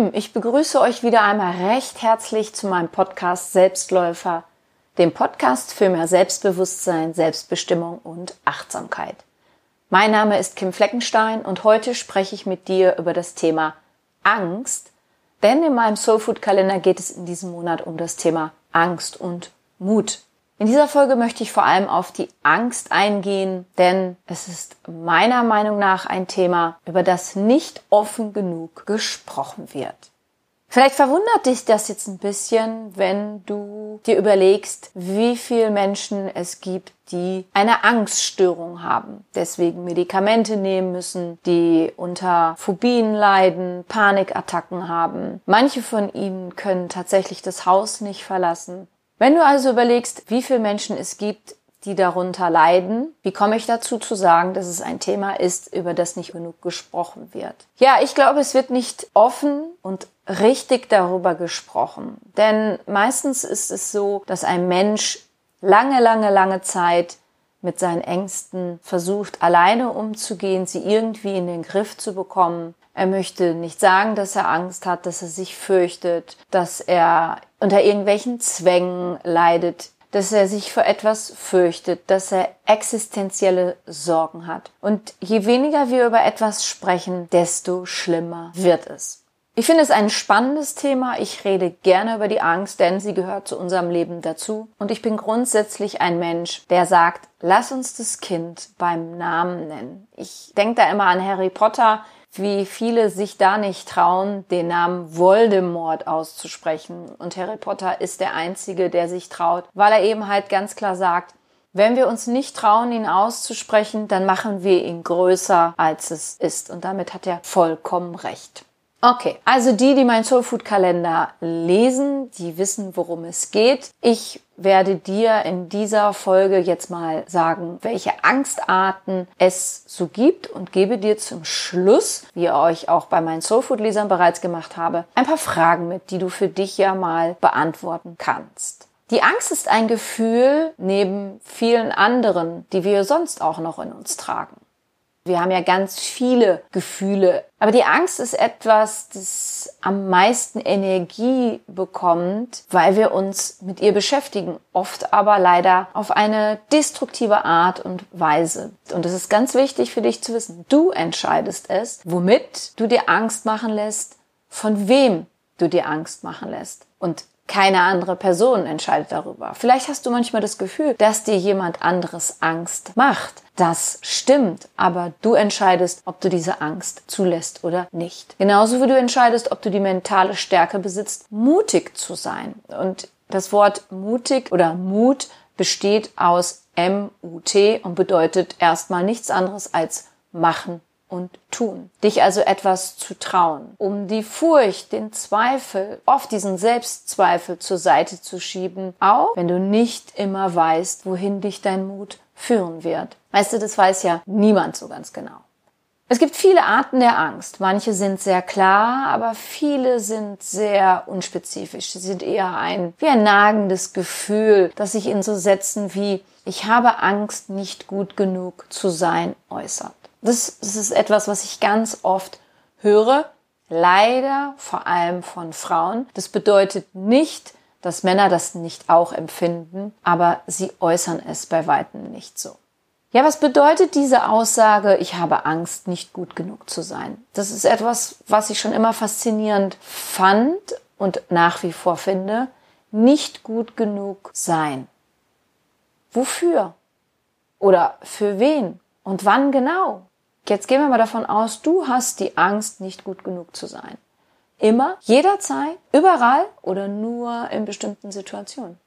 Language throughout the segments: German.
Lieben, ich begrüße euch wieder einmal recht herzlich zu meinem Podcast Selbstläufer, dem Podcast für mehr Selbstbewusstsein, Selbstbestimmung und Achtsamkeit. Mein Name ist Kim Fleckenstein und heute spreche ich mit dir über das Thema Angst, denn in meinem Soulfood Kalender geht es in diesem Monat um das Thema Angst und Mut. In dieser Folge möchte ich vor allem auf die Angst eingehen, denn es ist meiner Meinung nach ein Thema, über das nicht offen genug gesprochen wird. Vielleicht verwundert dich das jetzt ein bisschen, wenn du dir überlegst, wie viele Menschen es gibt, die eine Angststörung haben, deswegen Medikamente nehmen müssen, die unter Phobien leiden, Panikattacken haben. Manche von ihnen können tatsächlich das Haus nicht verlassen. Wenn du also überlegst, wie viele Menschen es gibt, die darunter leiden, wie komme ich dazu zu sagen, dass es ein Thema ist, über das nicht genug gesprochen wird? Ja, ich glaube, es wird nicht offen und richtig darüber gesprochen. Denn meistens ist es so, dass ein Mensch lange, lange, lange Zeit mit seinen Ängsten versucht, alleine umzugehen, sie irgendwie in den Griff zu bekommen. Er möchte nicht sagen, dass er Angst hat, dass er sich fürchtet, dass er unter irgendwelchen Zwängen leidet, dass er sich vor etwas fürchtet, dass er existenzielle Sorgen hat. Und je weniger wir über etwas sprechen, desto schlimmer wird es. Ich finde es ein spannendes Thema. Ich rede gerne über die Angst, denn sie gehört zu unserem Leben dazu. Und ich bin grundsätzlich ein Mensch, der sagt, lass uns das Kind beim Namen nennen. Ich denke da immer an Harry Potter, wie viele sich da nicht trauen, den Namen Voldemort auszusprechen. Und Harry Potter ist der Einzige, der sich traut, weil er eben halt ganz klar sagt, wenn wir uns nicht trauen, ihn auszusprechen, dann machen wir ihn größer, als es ist. Und damit hat er vollkommen recht. Okay, also die, die meinen Soulfood Kalender lesen, die wissen, worum es geht. Ich werde dir in dieser Folge jetzt mal sagen, welche Angstarten es so gibt und gebe dir zum Schluss, wie ihr euch auch bei meinen Soulfood Lesern bereits gemacht habe, ein paar Fragen mit, die du für dich ja mal beantworten kannst. Die Angst ist ein Gefühl neben vielen anderen, die wir sonst auch noch in uns tragen. Wir haben ja ganz viele Gefühle. Aber die Angst ist etwas, das am meisten Energie bekommt, weil wir uns mit ihr beschäftigen. Oft aber leider auf eine destruktive Art und Weise. Und es ist ganz wichtig für dich zu wissen. Du entscheidest es, womit du dir Angst machen lässt, von wem du dir Angst machen lässt. Und keine andere Person entscheidet darüber. Vielleicht hast du manchmal das Gefühl, dass dir jemand anderes Angst macht. Das stimmt, aber du entscheidest, ob du diese Angst zulässt oder nicht. Genauso wie du entscheidest, ob du die mentale Stärke besitzt, mutig zu sein. Und das Wort mutig oder Mut besteht aus M-U-T und bedeutet erstmal nichts anderes als machen und tun. Dich also etwas zu trauen, um die Furcht, den Zweifel, oft diesen Selbstzweifel zur Seite zu schieben, auch wenn du nicht immer weißt, wohin dich dein Mut führen wird. Weißt du, das weiß ja niemand so ganz genau. Es gibt viele Arten der Angst. Manche sind sehr klar, aber viele sind sehr unspezifisch. Sie sind eher ein, wie ein nagendes Gefühl, das sich in so Sätzen wie ich habe Angst, nicht gut genug zu sein äußert. Das, das ist etwas, was ich ganz oft höre, leider vor allem von Frauen. Das bedeutet nicht, dass Männer das nicht auch empfinden, aber sie äußern es bei weitem nicht so. Ja, was bedeutet diese Aussage, ich habe Angst, nicht gut genug zu sein? Das ist etwas, was ich schon immer faszinierend fand und nach wie vor finde. Nicht gut genug sein. Wofür? Oder für wen? Und wann genau? Jetzt gehen wir mal davon aus, du hast die Angst, nicht gut genug zu sein. Immer, jederzeit, überall oder nur in bestimmten Situationen.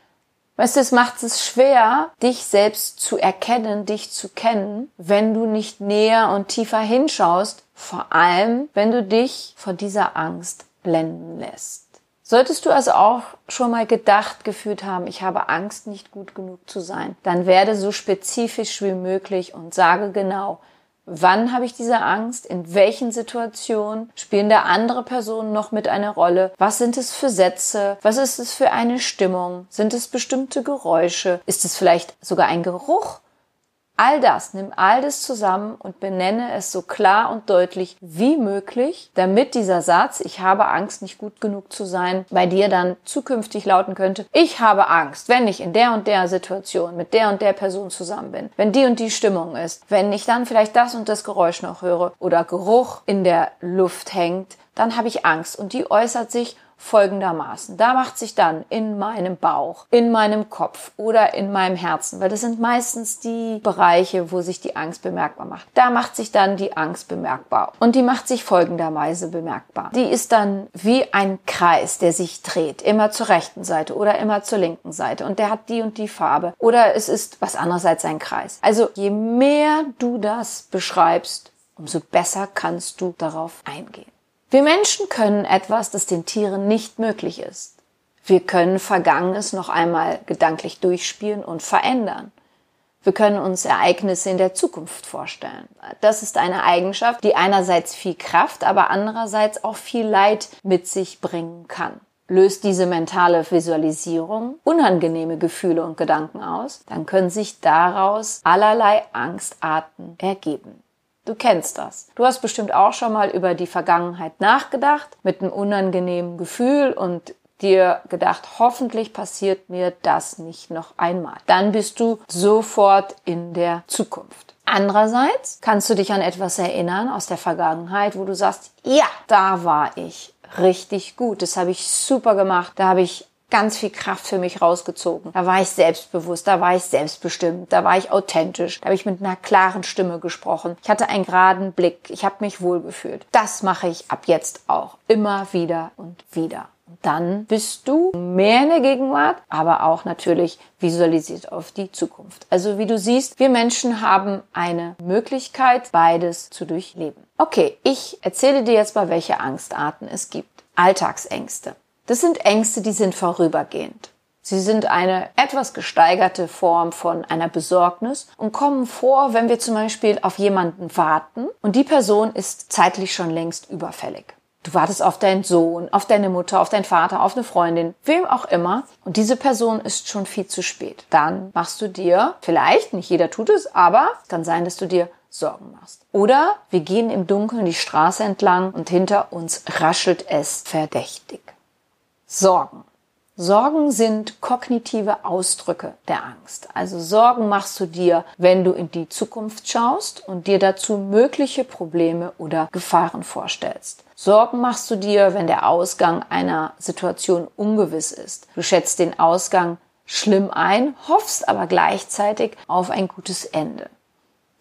Weißt du, es macht es schwer, dich selbst zu erkennen, dich zu kennen, wenn du nicht näher und tiefer hinschaust, vor allem, wenn du dich vor dieser Angst blenden lässt. Solltest du also auch schon mal gedacht, gefühlt haben, ich habe Angst, nicht gut genug zu sein, dann werde so spezifisch wie möglich und sage genau, Wann habe ich diese Angst? In welchen Situationen spielen da andere Personen noch mit eine Rolle? Was sind es für Sätze? Was ist es für eine Stimmung? Sind es bestimmte Geräusche? Ist es vielleicht sogar ein Geruch? All das, nimm all das zusammen und benenne es so klar und deutlich wie möglich, damit dieser Satz, ich habe Angst, nicht gut genug zu sein, bei dir dann zukünftig lauten könnte, ich habe Angst, wenn ich in der und der Situation mit der und der Person zusammen bin, wenn die und die Stimmung ist, wenn ich dann vielleicht das und das Geräusch noch höre oder Geruch in der Luft hängt, dann habe ich Angst und die äußert sich folgendermaßen. Da macht sich dann in meinem Bauch, in meinem Kopf oder in meinem Herzen, weil das sind meistens die Bereiche, wo sich die Angst bemerkbar macht. Da macht sich dann die Angst bemerkbar. Und die macht sich folgenderweise bemerkbar. Die ist dann wie ein Kreis, der sich dreht, immer zur rechten Seite oder immer zur linken Seite. Und der hat die und die Farbe. Oder es ist was anderes als ein Kreis. Also je mehr du das beschreibst, umso besser kannst du darauf eingehen. Wir Menschen können etwas, das den Tieren nicht möglich ist. Wir können Vergangenes noch einmal gedanklich durchspielen und verändern. Wir können uns Ereignisse in der Zukunft vorstellen. Das ist eine Eigenschaft, die einerseits viel Kraft, aber andererseits auch viel Leid mit sich bringen kann. Löst diese mentale Visualisierung unangenehme Gefühle und Gedanken aus, dann können sich daraus allerlei Angstarten ergeben. Du kennst das. Du hast bestimmt auch schon mal über die Vergangenheit nachgedacht, mit einem unangenehmen Gefühl und dir gedacht, hoffentlich passiert mir das nicht noch einmal. Dann bist du sofort in der Zukunft. Andererseits kannst du dich an etwas erinnern aus der Vergangenheit, wo du sagst, ja, da war ich richtig gut. Das habe ich super gemacht. Da habe ich ganz viel Kraft für mich rausgezogen. Da war ich selbstbewusst, da war ich selbstbestimmt, da war ich authentisch, da habe ich mit einer klaren Stimme gesprochen. Ich hatte einen geraden Blick, ich habe mich wohlgefühlt. Das mache ich ab jetzt auch immer wieder und wieder. dann bist du mehr in der Gegenwart, aber auch natürlich visualisiert auf die Zukunft. Also wie du siehst, wir Menschen haben eine Möglichkeit, beides zu durchleben. Okay, ich erzähle dir jetzt mal, welche Angstarten es gibt. Alltagsängste. Das sind Ängste, die sind vorübergehend. Sie sind eine etwas gesteigerte Form von einer Besorgnis und kommen vor, wenn wir zum Beispiel auf jemanden warten und die Person ist zeitlich schon längst überfällig. Du wartest auf deinen Sohn, auf deine Mutter, auf deinen Vater, auf eine Freundin, wem auch immer. Und diese Person ist schon viel zu spät. Dann machst du dir, vielleicht, nicht jeder tut es, aber kann sein, dass du dir Sorgen machst. Oder wir gehen im Dunkeln die Straße entlang und hinter uns raschelt es verdächtig. Sorgen. Sorgen sind kognitive Ausdrücke der Angst. Also Sorgen machst du dir, wenn du in die Zukunft schaust und dir dazu mögliche Probleme oder Gefahren vorstellst. Sorgen machst du dir, wenn der Ausgang einer Situation ungewiss ist. Du schätzt den Ausgang schlimm ein, hoffst aber gleichzeitig auf ein gutes Ende.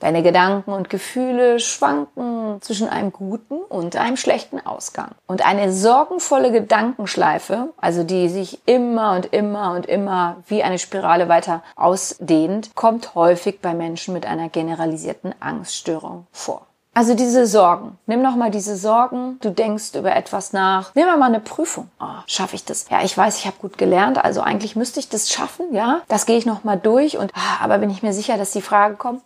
Deine Gedanken und Gefühle schwanken zwischen einem guten und einem schlechten Ausgang. Und eine sorgenvolle Gedankenschleife, also die sich immer und immer und immer wie eine Spirale weiter ausdehnt, kommt häufig bei Menschen mit einer generalisierten Angststörung vor. Also diese Sorgen. Nimm noch mal diese Sorgen. Du denkst über etwas nach. Nimm mal eine Prüfung. Oh, schaffe ich das? Ja, ich weiß, ich habe gut gelernt. Also eigentlich müsste ich das schaffen. Ja, das gehe ich noch mal durch. Und ah, aber bin ich mir sicher, dass die Frage kommt?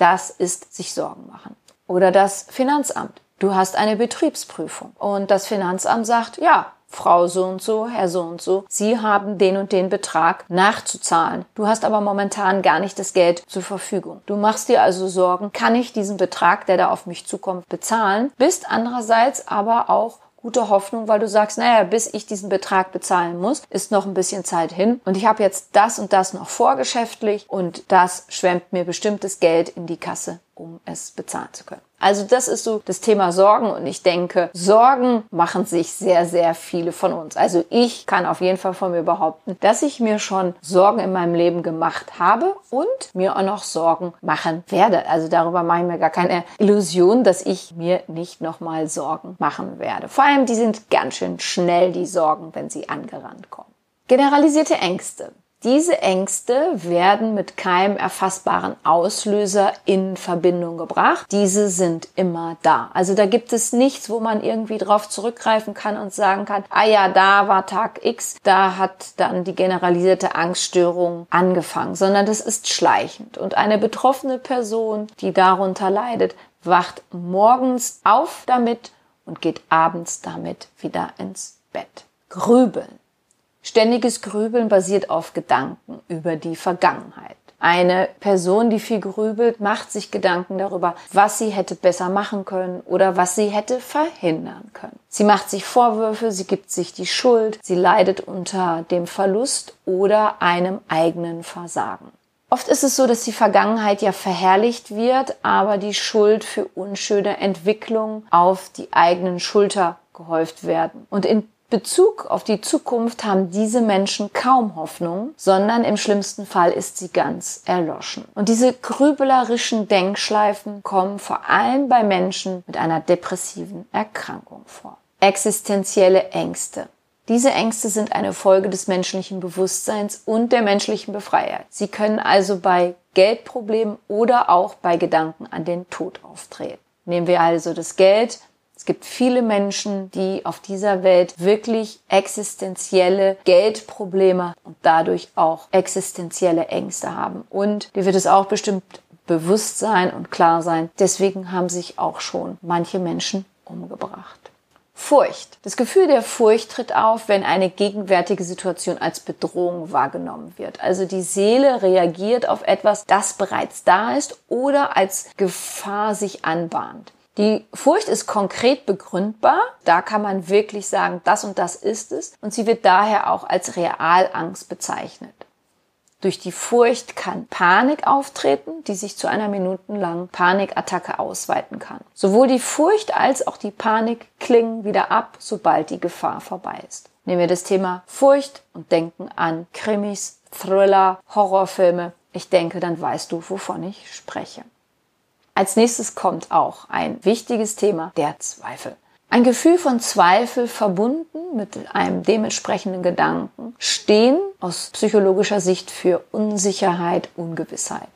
Das ist sich Sorgen machen. Oder das Finanzamt. Du hast eine Betriebsprüfung und das Finanzamt sagt, ja, Frau so und so, Herr so und so, Sie haben den und den Betrag nachzuzahlen. Du hast aber momentan gar nicht das Geld zur Verfügung. Du machst dir also Sorgen, kann ich diesen Betrag, der da auf mich zukommt, bezahlen? Bist andererseits aber auch gute Hoffnung, weil du sagst, naja, bis ich diesen Betrag bezahlen muss, ist noch ein bisschen Zeit hin und ich habe jetzt das und das noch vorgeschäftlich und das schwemmt mir bestimmtes Geld in die Kasse, um es bezahlen zu können. Also das ist so das Thema Sorgen und ich denke, Sorgen machen sich sehr, sehr viele von uns. Also ich kann auf jeden Fall von mir behaupten, dass ich mir schon Sorgen in meinem Leben gemacht habe und mir auch noch Sorgen machen werde. Also darüber mache ich mir gar keine Illusion, dass ich mir nicht nochmal Sorgen machen werde. Vor allem, die sind ganz schön schnell, die Sorgen, wenn sie angerannt kommen. Generalisierte Ängste. Diese Ängste werden mit keinem erfassbaren Auslöser in Verbindung gebracht. Diese sind immer da. Also da gibt es nichts, wo man irgendwie drauf zurückgreifen kann und sagen kann, ah ja, da war Tag X, da hat dann die generalisierte Angststörung angefangen, sondern das ist schleichend. Und eine betroffene Person, die darunter leidet, wacht morgens auf damit und geht abends damit wieder ins Bett. Grübeln. Ständiges Grübeln basiert auf Gedanken über die Vergangenheit. Eine Person, die viel grübelt, macht sich Gedanken darüber, was sie hätte besser machen können oder was sie hätte verhindern können. Sie macht sich Vorwürfe, sie gibt sich die Schuld, sie leidet unter dem Verlust oder einem eigenen Versagen. Oft ist es so, dass die Vergangenheit ja verherrlicht wird, aber die Schuld für unschöne Entwicklungen auf die eigenen Schulter gehäuft werden. Und in Bezug auf die Zukunft haben diese Menschen kaum Hoffnung, sondern im schlimmsten Fall ist sie ganz erloschen. Und diese grübelerischen Denkschleifen kommen vor allem bei Menschen mit einer depressiven Erkrankung vor. Existenzielle Ängste. Diese Ängste sind eine Folge des menschlichen Bewusstseins und der menschlichen Befreiheit. Sie können also bei Geldproblemen oder auch bei Gedanken an den Tod auftreten. Nehmen wir also das Geld, es gibt viele Menschen, die auf dieser Welt wirklich existenzielle Geldprobleme und dadurch auch existenzielle Ängste haben. Und dir wird es auch bestimmt bewusst sein und klar sein. Deswegen haben sich auch schon manche Menschen umgebracht. Furcht. Das Gefühl der Furcht tritt auf, wenn eine gegenwärtige Situation als Bedrohung wahrgenommen wird. Also die Seele reagiert auf etwas, das bereits da ist oder als Gefahr sich anbahnt. Die Furcht ist konkret begründbar. Da kann man wirklich sagen, das und das ist es. Und sie wird daher auch als Realangst bezeichnet. Durch die Furcht kann Panik auftreten, die sich zu einer minutenlangen Panikattacke ausweiten kann. Sowohl die Furcht als auch die Panik klingen wieder ab, sobald die Gefahr vorbei ist. Nehmen wir das Thema Furcht und denken an Krimis, Thriller, Horrorfilme. Ich denke, dann weißt du, wovon ich spreche. Als nächstes kommt auch ein wichtiges Thema, der Zweifel. Ein Gefühl von Zweifel verbunden mit einem dementsprechenden Gedanken stehen aus psychologischer Sicht für Unsicherheit, Ungewissheit.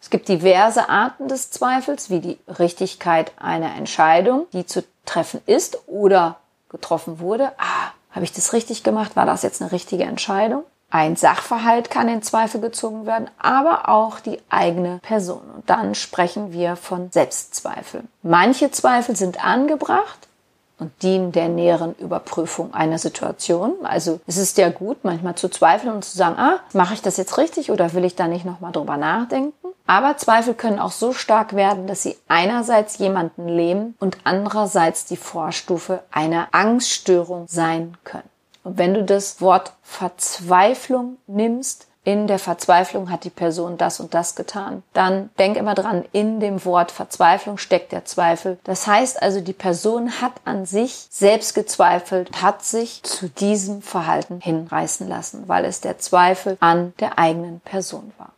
Es gibt diverse Arten des Zweifels, wie die Richtigkeit einer Entscheidung, die zu treffen ist oder getroffen wurde. Ah, habe ich das richtig gemacht? War das jetzt eine richtige Entscheidung? Ein Sachverhalt kann in Zweifel gezogen werden, aber auch die eigene Person. Und dann sprechen wir von Selbstzweifel. Manche Zweifel sind angebracht und dienen der näheren Überprüfung einer Situation. Also es ist ja gut, manchmal zu zweifeln und zu sagen, ah, mache ich das jetzt richtig oder will ich da nicht nochmal drüber nachdenken? Aber Zweifel können auch so stark werden, dass sie einerseits jemanden lähmen und andererseits die Vorstufe einer Angststörung sein können. Und wenn du das Wort Verzweiflung nimmst, in der Verzweiflung hat die Person das und das getan. Dann denk immer dran, in dem Wort Verzweiflung steckt der Zweifel. Das heißt also, die Person hat an sich selbst gezweifelt, hat sich zu diesem Verhalten hinreißen lassen, weil es der Zweifel an der eigenen Person war.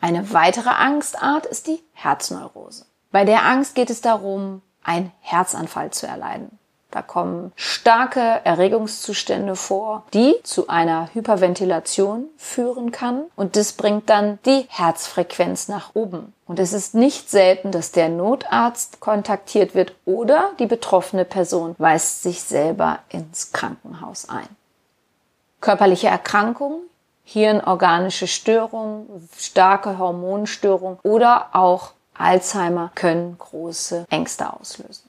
Eine weitere Angstart ist die Herzneurose. Bei der Angst geht es darum, einen Herzanfall zu erleiden. Da kommen starke Erregungszustände vor, die zu einer Hyperventilation führen kann und das bringt dann die Herzfrequenz nach oben. Und es ist nicht selten, dass der Notarzt kontaktiert wird oder die betroffene Person weist sich selber ins Krankenhaus ein. Körperliche Erkrankungen, hirnorganische Störungen, starke Hormonstörungen oder auch Alzheimer können große Ängste auslösen.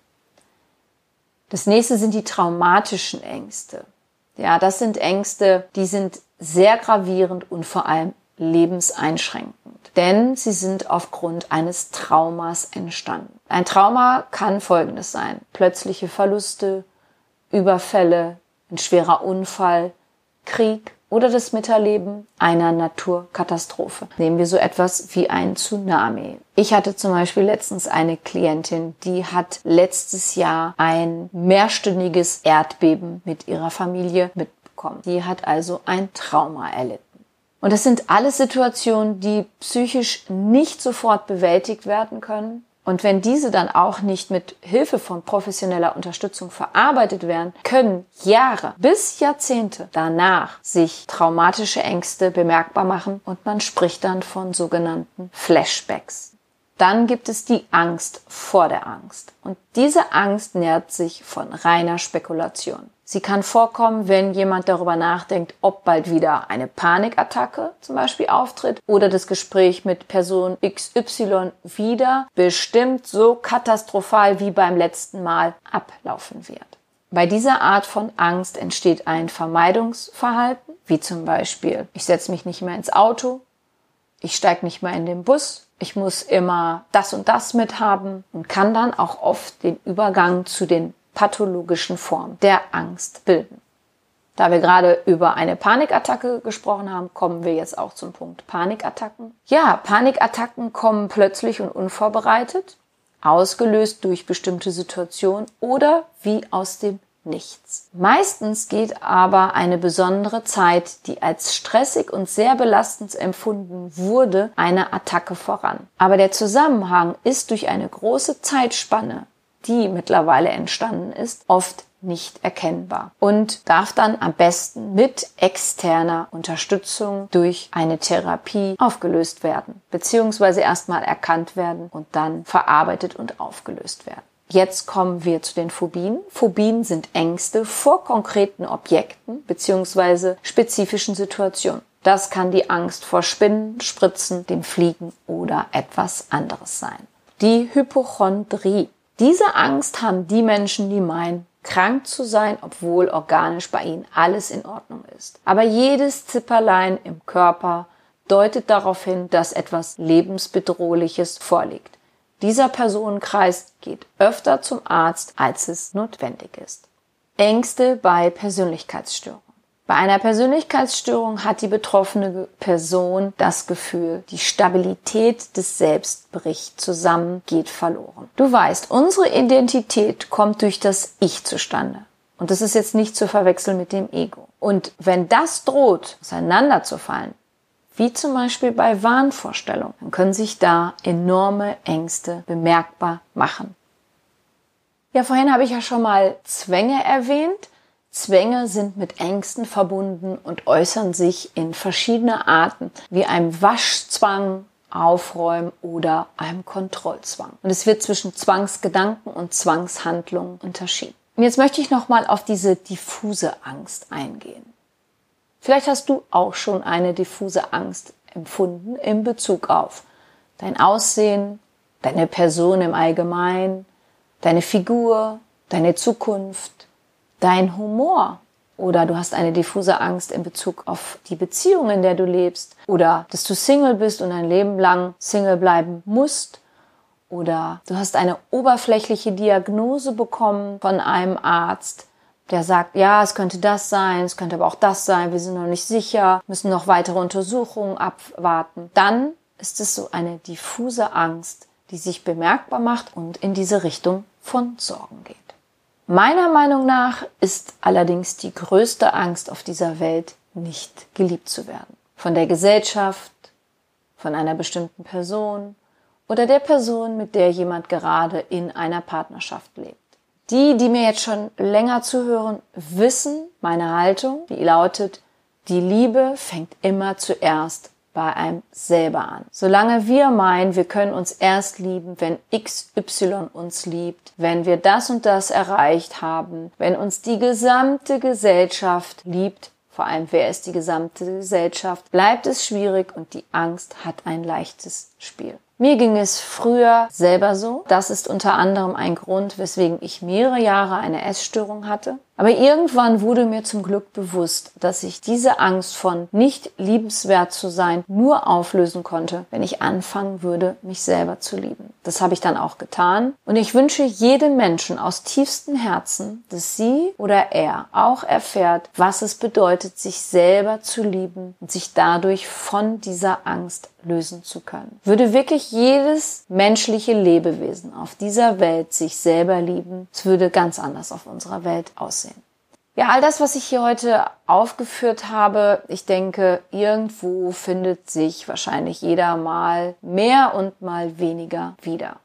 Das nächste sind die traumatischen Ängste. Ja, das sind Ängste, die sind sehr gravierend und vor allem lebenseinschränkend, denn sie sind aufgrund eines Traumas entstanden. Ein Trauma kann folgendes sein. Plötzliche Verluste, Überfälle, ein schwerer Unfall, Krieg, oder das Miterleben einer Naturkatastrophe. Nehmen wir so etwas wie ein Tsunami. Ich hatte zum Beispiel letztens eine Klientin, die hat letztes Jahr ein mehrstündiges Erdbeben mit ihrer Familie mitbekommen. Die hat also ein Trauma erlitten. Und das sind alles Situationen, die psychisch nicht sofort bewältigt werden können, und wenn diese dann auch nicht mit Hilfe von professioneller Unterstützung verarbeitet werden, können Jahre bis Jahrzehnte danach sich traumatische Ängste bemerkbar machen und man spricht dann von sogenannten Flashbacks. Dann gibt es die Angst vor der Angst. Und diese Angst nährt sich von reiner Spekulation. Sie kann vorkommen, wenn jemand darüber nachdenkt, ob bald wieder eine Panikattacke zum Beispiel auftritt oder das Gespräch mit Person XY wieder bestimmt so katastrophal wie beim letzten Mal ablaufen wird. Bei dieser Art von Angst entsteht ein Vermeidungsverhalten. wie zum Beispiel, ich setze mich nicht mehr ins Auto, ich steige nicht mehr in den Bus, ich muss immer das und das mithaben und kann dann auch oft den Übergang zu den pathologischen Formen der Angst bilden. Da wir gerade über eine Panikattacke gesprochen haben, kommen wir jetzt auch zum Punkt Panikattacken. Ja, Panikattacken kommen plötzlich und unvorbereitet, ausgelöst durch bestimmte Situationen oder wie aus dem Nichts. Meistens geht aber eine besondere Zeit, die als stressig und sehr belastend empfunden wurde, eine Attacke voran. Aber der Zusammenhang ist durch eine große Zeitspanne, die mittlerweile entstanden ist, oft nicht erkennbar und darf dann am besten mit externer Unterstützung durch eine Therapie aufgelöst werden, beziehungsweise erstmal erkannt werden und dann verarbeitet und aufgelöst werden. Jetzt kommen wir zu den Phobien. Phobien sind Ängste vor konkreten Objekten beziehungsweise spezifischen Situationen. Das kann die Angst vor Spinnen, Spritzen, dem Fliegen oder etwas anderes sein. Die Hypochondrie. Diese Angst haben die Menschen, die meinen, krank zu sein, obwohl organisch bei ihnen alles in Ordnung ist. Aber jedes Zipperlein im Körper deutet darauf hin, dass etwas lebensbedrohliches vorliegt. Dieser Personenkreis geht öfter zum Arzt, als es notwendig ist. Ängste bei Persönlichkeitsstörungen. Bei einer Persönlichkeitsstörung hat die betroffene Person das Gefühl, die Stabilität des Selbst bricht zusammen, geht verloren. Du weißt, unsere Identität kommt durch das Ich zustande. Und das ist jetzt nicht zu verwechseln mit dem Ego. Und wenn das droht, auseinanderzufallen, wie zum Beispiel bei Wahnvorstellungen, dann können sich da enorme Ängste bemerkbar machen. Ja, vorhin habe ich ja schon mal Zwänge erwähnt. Zwänge sind mit Ängsten verbunden und äußern sich in verschiedene Arten, wie einem Waschzwang, Aufräumen oder einem Kontrollzwang. Und es wird zwischen Zwangsgedanken und Zwangshandlungen unterschieden. Und jetzt möchte ich nochmal auf diese diffuse Angst eingehen. Vielleicht hast du auch schon eine diffuse Angst empfunden in Bezug auf dein Aussehen, deine Person im Allgemeinen, deine Figur, deine Zukunft, dein Humor oder du hast eine diffuse Angst in Bezug auf die Beziehung, in der du lebst oder dass du Single bist und ein Leben lang Single bleiben musst oder du hast eine oberflächliche Diagnose bekommen von einem Arzt, der sagt, ja, es könnte das sein, es könnte aber auch das sein, wir sind noch nicht sicher, müssen noch weitere Untersuchungen abwarten. Dann ist es so eine diffuse Angst, die sich bemerkbar macht und in diese Richtung von Sorgen geht. Meiner Meinung nach ist allerdings die größte Angst auf dieser Welt, nicht geliebt zu werden. Von der Gesellschaft, von einer bestimmten Person oder der Person, mit der jemand gerade in einer Partnerschaft lebt. Die, die mir jetzt schon länger zuhören, wissen meine Haltung, die lautet, die Liebe fängt immer zuerst bei einem selber an. Solange wir meinen, wir können uns erst lieben, wenn XY uns liebt, wenn wir das und das erreicht haben, wenn uns die gesamte Gesellschaft liebt, vor allem wer ist die gesamte Gesellschaft, bleibt es schwierig und die Angst hat ein leichtes Spiel. Mir ging es früher selber so. Das ist unter anderem ein Grund, weswegen ich mehrere Jahre eine Essstörung hatte. Aber irgendwann wurde mir zum Glück bewusst, dass ich diese Angst von nicht liebenswert zu sein nur auflösen konnte, wenn ich anfangen würde, mich selber zu lieben. Das habe ich dann auch getan. Und ich wünsche jedem Menschen aus tiefstem Herzen, dass sie oder er auch erfährt, was es bedeutet, sich selber zu lieben und sich dadurch von dieser Angst lösen zu können. Würde wirklich jedes menschliche Lebewesen auf dieser Welt sich selber lieben, es würde ganz anders auf unserer Welt aussehen. Ja, all das, was ich hier heute aufgeführt habe, ich denke, irgendwo findet sich wahrscheinlich jeder mal mehr und mal weniger wieder.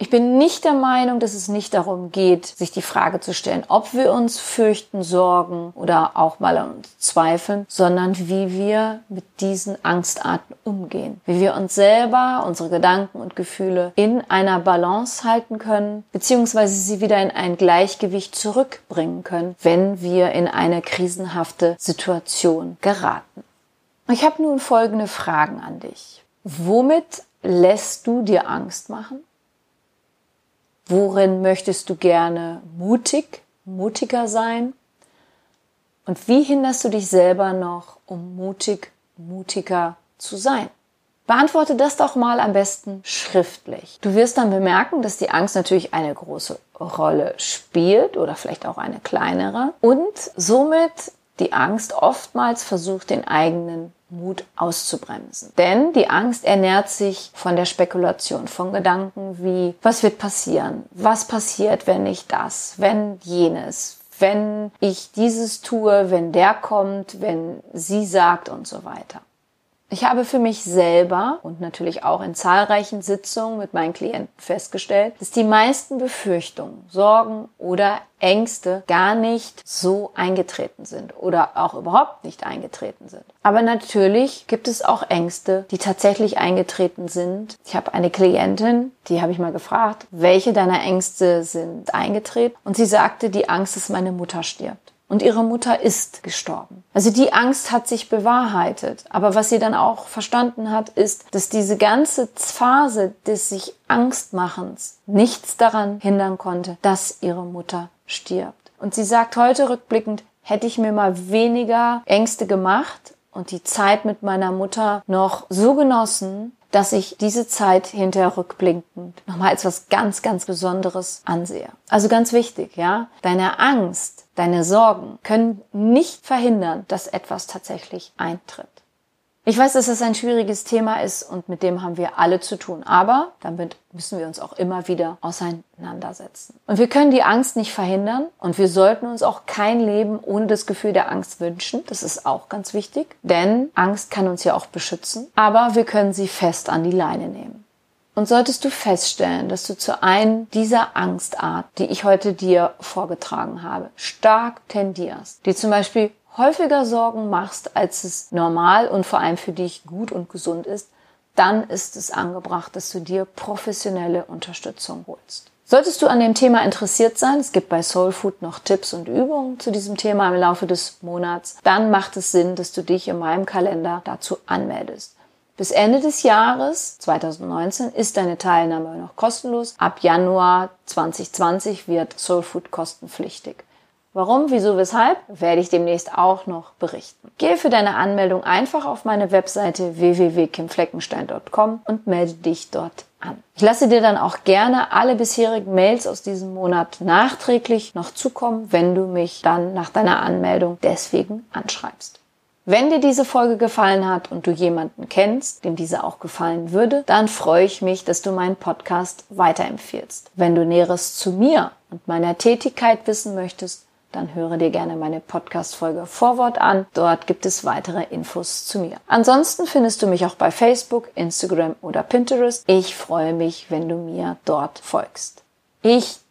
Ich bin nicht der Meinung, dass es nicht darum geht, sich die Frage zu stellen, ob wir uns fürchten, sorgen oder auch mal an uns zweifeln, sondern wie wir mit diesen Angstarten umgehen. Wie wir uns selber, unsere Gedanken und Gefühle in einer Balance halten können, beziehungsweise sie wieder in ein Gleichgewicht zurückbringen können, wenn wir in eine krisenhafte Situation geraten. Ich habe nun folgende Fragen an dich. Womit lässt du dir Angst machen? Worin möchtest du gerne mutig, mutiger sein? Und wie hinderst du dich selber noch, um mutig, mutiger zu sein? Beantworte das doch mal am besten schriftlich. Du wirst dann bemerken, dass die Angst natürlich eine große Rolle spielt oder vielleicht auch eine kleinere und somit die Angst oftmals versucht, den eigenen Mut auszubremsen. Denn die Angst ernährt sich von der Spekulation, von Gedanken wie, was wird passieren? Was passiert, wenn ich das, wenn jenes, wenn ich dieses tue, wenn der kommt, wenn sie sagt und so weiter. Ich habe für mich selber und natürlich auch in zahlreichen Sitzungen mit meinen Klienten festgestellt, dass die meisten Befürchtungen, Sorgen oder Ängste gar nicht so eingetreten sind oder auch überhaupt nicht eingetreten sind. Aber natürlich gibt es auch Ängste, die tatsächlich eingetreten sind. Ich habe eine Klientin, die habe ich mal gefragt, welche deiner Ängste sind eingetreten? Und sie sagte, die Angst, dass meine Mutter stirbt und ihre Mutter ist gestorben. Also die Angst hat sich bewahrheitet. Aber was sie dann auch verstanden hat, ist, dass diese ganze Phase des sich Angstmachens nichts daran hindern konnte, dass ihre Mutter stirbt. Und sie sagt heute rückblickend, hätte ich mir mal weniger Ängste gemacht und die Zeit mit meiner Mutter noch so genossen, dass ich diese Zeit hinterher rückblickend nochmal als was ganz, ganz Besonderes ansehe. Also ganz wichtig, ja. Deine Angst, deine Sorgen können nicht verhindern, dass etwas tatsächlich eintritt. Ich weiß, dass es ein schwieriges Thema ist und mit dem haben wir alle zu tun. Aber damit müssen wir uns auch immer wieder auseinandersetzen. Und wir können die Angst nicht verhindern und wir sollten uns auch kein Leben ohne das Gefühl der Angst wünschen. Das ist auch ganz wichtig, denn Angst kann uns ja auch beschützen. Aber wir können sie fest an die Leine nehmen. Und solltest du feststellen, dass du zu einem dieser Angstart, die ich heute dir vorgetragen habe, stark tendierst, die zum Beispiel häufiger Sorgen machst, als es normal und vor allem für dich gut und gesund ist, dann ist es angebracht, dass du dir professionelle Unterstützung holst. Solltest du an dem Thema interessiert sein, es gibt bei Soul Food noch Tipps und Übungen zu diesem Thema im Laufe des Monats, dann macht es Sinn, dass du dich in meinem Kalender dazu anmeldest. Bis Ende des Jahres 2019 ist deine Teilnahme noch kostenlos. Ab Januar 2020 wird Soul Food kostenpflichtig. Warum, wieso, weshalb, werde ich demnächst auch noch berichten. Gehe für deine Anmeldung einfach auf meine Webseite www.kimfleckenstein.com und melde dich dort an. Ich lasse dir dann auch gerne alle bisherigen Mails aus diesem Monat nachträglich noch zukommen, wenn du mich dann nach deiner Anmeldung deswegen anschreibst. Wenn dir diese Folge gefallen hat und du jemanden kennst, dem diese auch gefallen würde, dann freue ich mich, dass du meinen Podcast weiterempfiehlst. Wenn du Näheres zu mir und meiner Tätigkeit wissen möchtest, dann höre dir gerne meine Podcast-Folge Vorwort an. Dort gibt es weitere Infos zu mir. Ansonsten findest du mich auch bei Facebook, Instagram oder Pinterest. Ich freue mich, wenn du mir dort folgst. Ich